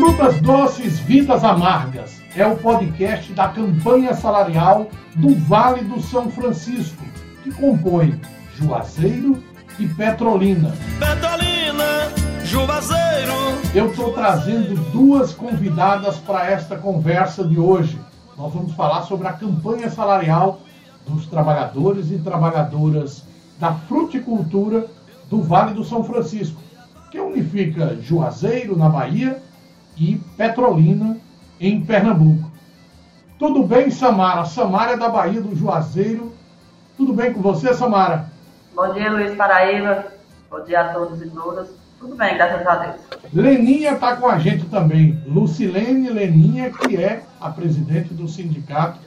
Frutas Doces, Vidas Amargas é o podcast da campanha salarial do Vale do São Francisco, que compõe Juazeiro e Petrolina. Petrolina, Juazeiro. Eu estou trazendo duas convidadas para esta conversa de hoje. Nós vamos falar sobre a campanha salarial dos trabalhadores e trabalhadoras da fruticultura do Vale do São Francisco, que unifica Juazeiro, na Bahia, e Petrolina, em Pernambuco. Tudo bem, Samara? Samara é da Bahia do Juazeiro. Tudo bem com você, Samara? Bom dia, Luiz Paraíba. Bom dia a todos e todas. Tudo bem, graças a Deus. Leninha está com a gente também. Lucilene Leninha, que é a presidente do Sindicato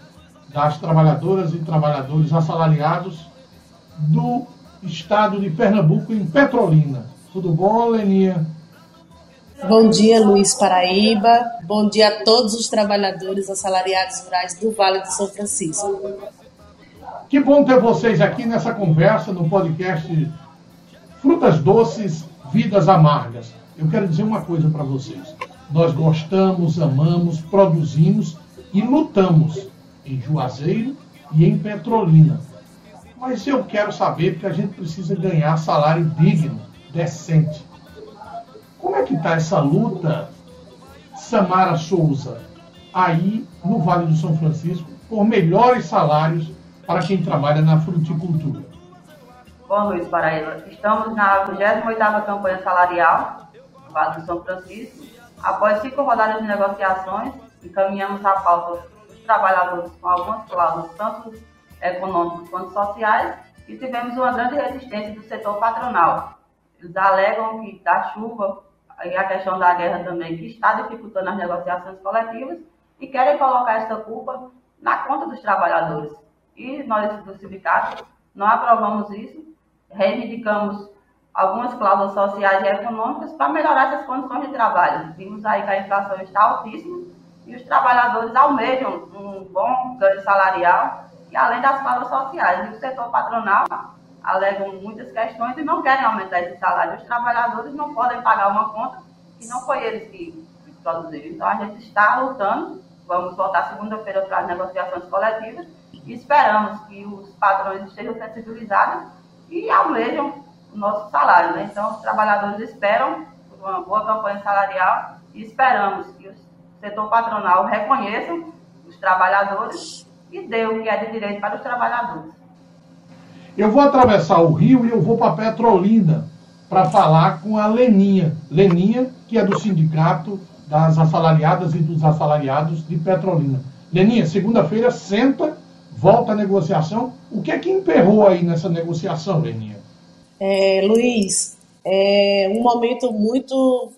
das Trabalhadoras e Trabalhadores Assalariados do Estado de Pernambuco, em Petrolina. Tudo bom, Leninha? Bom dia, Luiz Paraíba. Bom dia a todos os trabalhadores assalariados rurais do Vale do São Francisco. Que bom ter vocês aqui nessa conversa no podcast Frutas Doces, Vidas Amargas. Eu quero dizer uma coisa para vocês. Nós gostamos, amamos, produzimos e lutamos em Juazeiro e em Petrolina. Mas eu quero saber porque a gente precisa ganhar salário digno, decente. Que está essa luta, Samara Souza, aí no Vale do São Francisco, por melhores salários para quem trabalha na fruticultura? Bom, Luiz Paraíba, estamos na 28ª campanha salarial do Vale do São Francisco. Após cinco rodadas de negociações, encaminhamos a pauta dos trabalhadores com algumas cláusulas, tanto econômicas quanto sociais, e tivemos uma grande resistência do setor patronal. Eles alegam que da chuva e a questão da guerra também, que está dificultando as negociações coletivas, e querem colocar essa culpa na conta dos trabalhadores. E nós, do sindicato, não aprovamos isso, reivindicamos algumas cláusulas sociais e econômicas para melhorar essas condições de trabalho. Vimos aí que a inflação está altíssima e os trabalhadores almejam um bom ganho salarial e além das cláusulas sociais. E o setor patronal alegam muitas questões e não querem aumentar esse salário. Os trabalhadores não podem pagar uma conta que não foi eles que produziram. Então a gente está lutando, vamos voltar segunda-feira para as negociações coletivas e esperamos que os patrões estejam sensibilizados e almejam o nosso salário. Né? Então os trabalhadores esperam uma boa campanha salarial e esperamos que o setor patronal reconheça os trabalhadores e dê o que é de direito para os trabalhadores. Eu vou atravessar o rio e eu vou para Petrolina para falar com a Leninha. Leninha, que é do Sindicato das Assalariadas e dos Assalariados de Petrolina. Leninha, segunda-feira senta, volta a negociação. O que é que emperrou aí nessa negociação, Leninha? É, Luiz, é um momento muito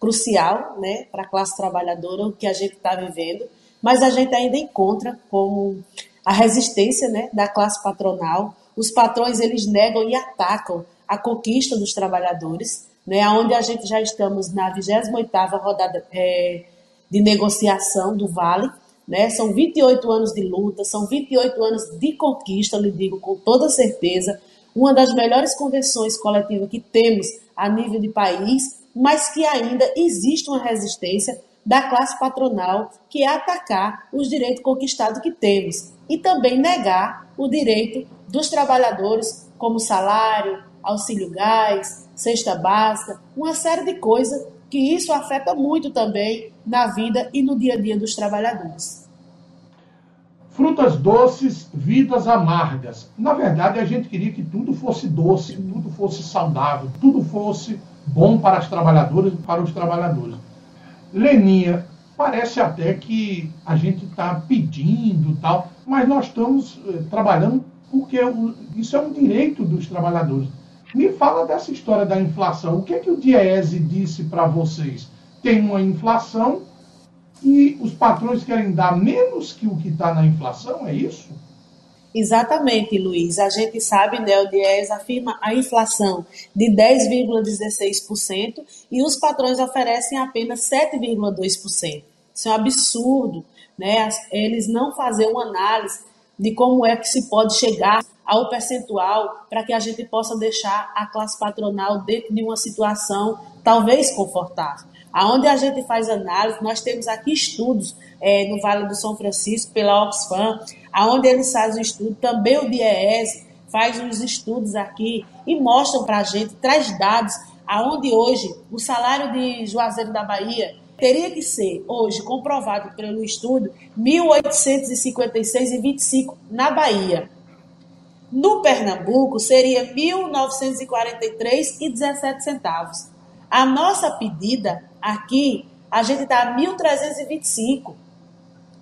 crucial né, para a classe trabalhadora, o que a gente está vivendo, mas a gente ainda encontra como a resistência né, da classe patronal, os patrões eles negam e atacam a conquista dos trabalhadores, né, onde a gente já estamos na 28ª rodada é, de negociação do Vale, né, são 28 anos de luta, são 28 anos de conquista, lhe digo com toda certeza, uma das melhores convenções coletivas que temos a nível de país, mas que ainda existe uma resistência da classe patronal que é atacar os direitos conquistados que temos e também negar o direito dos trabalhadores, como salário, auxílio gás, cesta básica, uma série de coisas que isso afeta muito também na vida e no dia a dia dos trabalhadores. Frutas doces, vidas amargas. Na verdade, a gente queria que tudo fosse doce, tudo fosse saudável, tudo fosse bom para as trabalhadoras e para os trabalhadores. Leninha, parece até que a gente está pedindo tal, mas nós estamos eh, trabalhando porque isso é um direito dos trabalhadores. Me fala dessa história da inflação. O que é que o Diese disse para vocês? Tem uma inflação e os patrões querem dar menos que o que está na inflação, é isso? Exatamente, Luiz. A gente sabe, né, o Diese afirma a inflação de 10,16% e os patrões oferecem apenas 7,2%. Isso é um absurdo, né? Eles não fazem uma análise de como é que se pode chegar ao percentual para que a gente possa deixar a classe patronal dentro de uma situação talvez confortável. Aonde a gente faz análise, nós temos aqui estudos é, no Vale do São Francisco, pela Oxfam, aonde eles fazem estudo, também o DIES faz uns estudos aqui e mostram para a gente, traz dados, aonde hoje o salário de Juazeiro da Bahia teria que ser, hoje, comprovado pelo estudo, R$ 1.856,25 na Bahia. No Pernambuco, seria R$ 1.943,17. A nossa pedida aqui, a gente está a 1.325,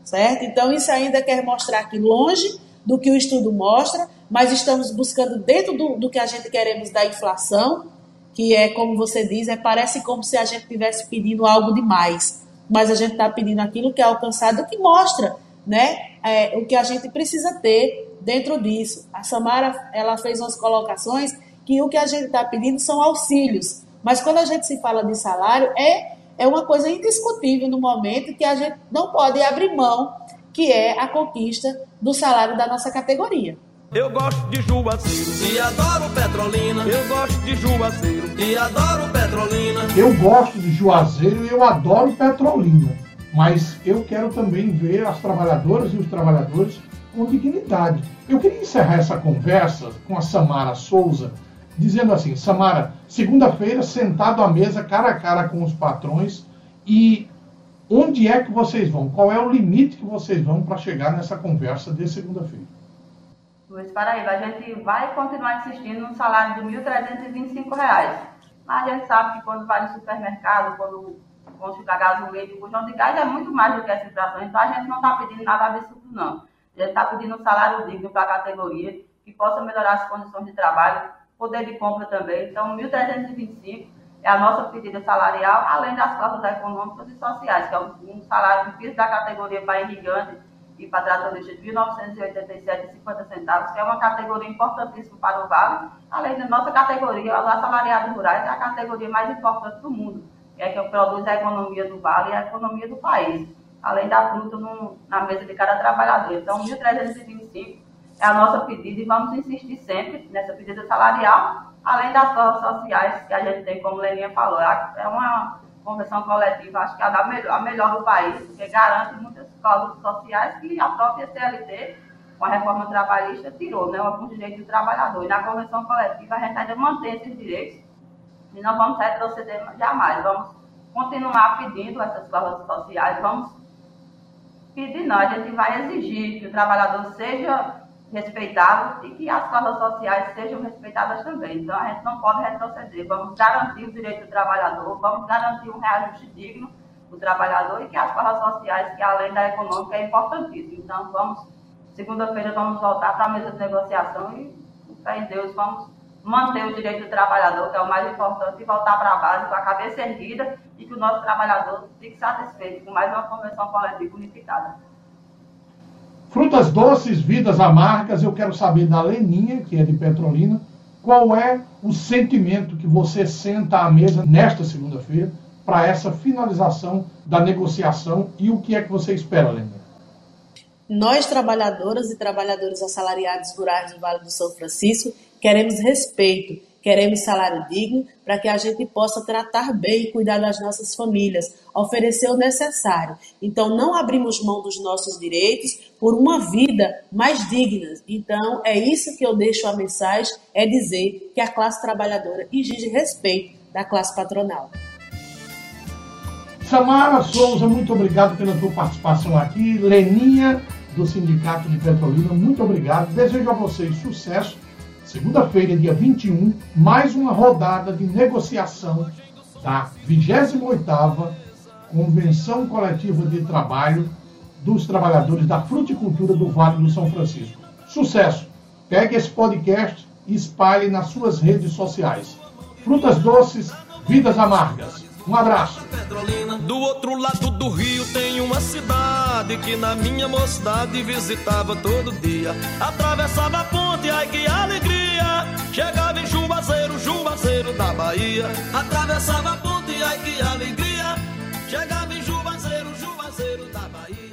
certo? Então, isso ainda quer mostrar que longe do que o estudo mostra, mas estamos buscando dentro do, do que a gente queremos da inflação, que é, como você diz, é, parece como se a gente estivesse pedindo algo demais, mas a gente está pedindo aquilo que é alcançado, que mostra né, é, o que a gente precisa ter dentro disso. A Samara ela fez umas colocações que o que a gente está pedindo são auxílios, mas quando a gente se fala de salário, é, é uma coisa indiscutível no momento que a gente não pode abrir mão, que é a conquista do salário da nossa categoria. Eu gosto de Juazeiro e adoro Petrolina. Eu gosto de Juazeiro e adoro Petrolina. Eu gosto de Juazeiro e eu adoro Petrolina. Mas eu quero também ver as trabalhadoras e os trabalhadores com dignidade. Eu queria encerrar essa conversa com a Samara Souza, dizendo assim: Samara, segunda-feira, sentado à mesa, cara a cara com os patrões, e onde é que vocês vão? Qual é o limite que vocês vão para chegar nessa conversa de segunda-feira? Luiz Paraíba, a gente vai continuar insistindo no salário de R$ 1.325. Mas a gente sabe que quando vai no supermercado, quando consulta gasolina, o bujão de gás é muito mais do que essa inflação. Então a gente não está pedindo nada absurdo, não. A gente está pedindo um salário digno para a categoria, que possa melhorar as condições de trabalho, poder de compra também. Então, 1.325 é a nossa pedida salarial, além das cláusulas econômicas e sociais, que é um salário do piso da categoria para irrigante e para tratorista de R$ 1.987,50 que é uma categoria importantíssima para o Vale, além da nossa categoria, o assalariado rurais, é a categoria mais importante do mundo, que é que produz a economia do Vale e a economia do país além da fruta no, na mesa de cada trabalhador. Então, 1.325 é a nossa pedida e vamos insistir sempre nessa pedida salarial, além das cláusulas sociais que a gente tem, como Leninha falou. É, é uma convenção coletiva, acho que é a melhor, a melhor do país, porque garante muitas cláusulas sociais que a própria CLT, com a reforma trabalhista, tirou, né, alguns direitos do trabalhador. E na convenção coletiva a gente ainda mantém esses direitos e não vamos retroceder jamais. Vamos continuar pedindo essas cláusulas sociais, vamos pedir não, a gente vai exigir que o trabalhador seja respeitado e que as cláusulas sociais sejam respeitadas também. Então, a gente não pode retroceder. Vamos garantir o direito do trabalhador, vamos garantir um reajuste digno do trabalhador e que as cláusulas sociais, que além da econômica, é importantíssimo. Então, vamos, segunda-feira, vamos voltar para a mesa de negociação e, fé em Deus, vamos manter o direito do trabalhador, que é o mais importante, e voltar para a base com a cabeça erguida e que o nosso trabalhador fique satisfeito com mais uma convenção coletiva unificada. Frutas doces, vidas amargas, eu quero saber da Leninha, que é de Petrolina, qual é o sentimento que você senta à mesa nesta segunda-feira para essa finalização da negociação e o que é que você espera, Leninha? Nós, trabalhadoras e trabalhadores assalariados rurais do Vale do São Francisco, queremos respeito, queremos salário digno para que a gente possa tratar bem e cuidar das nossas famílias, oferecer o necessário. Então, não abrimos mão dos nossos direitos por uma vida mais digna. Então, é isso que eu deixo a mensagem, é dizer que a classe trabalhadora exige respeito da classe patronal. Samara Souza, muito obrigado pela tua participação aqui. Leninha, do Sindicato de Petrolina, muito obrigado. Desejo a vocês sucesso. Segunda-feira, dia 21, mais uma rodada de negociação da 28ª Convenção Coletiva de Trabalho dos Trabalhadores da Fruticultura do Vale do São Francisco. Sucesso! Pegue esse podcast e espalhe nas suas redes sociais. Frutas doces, vidas amargas. Um abraço. Do outro lado do rio tem uma cidade que na minha mocidade visitava todo dia. Atravessava a ponte, ai que alegria. Chegava em Juazeiro, Juazeiro da Bahia. Atravessava a ponte, ai que alegria. Chegava em Juazeiro, Juazeiro da Bahia.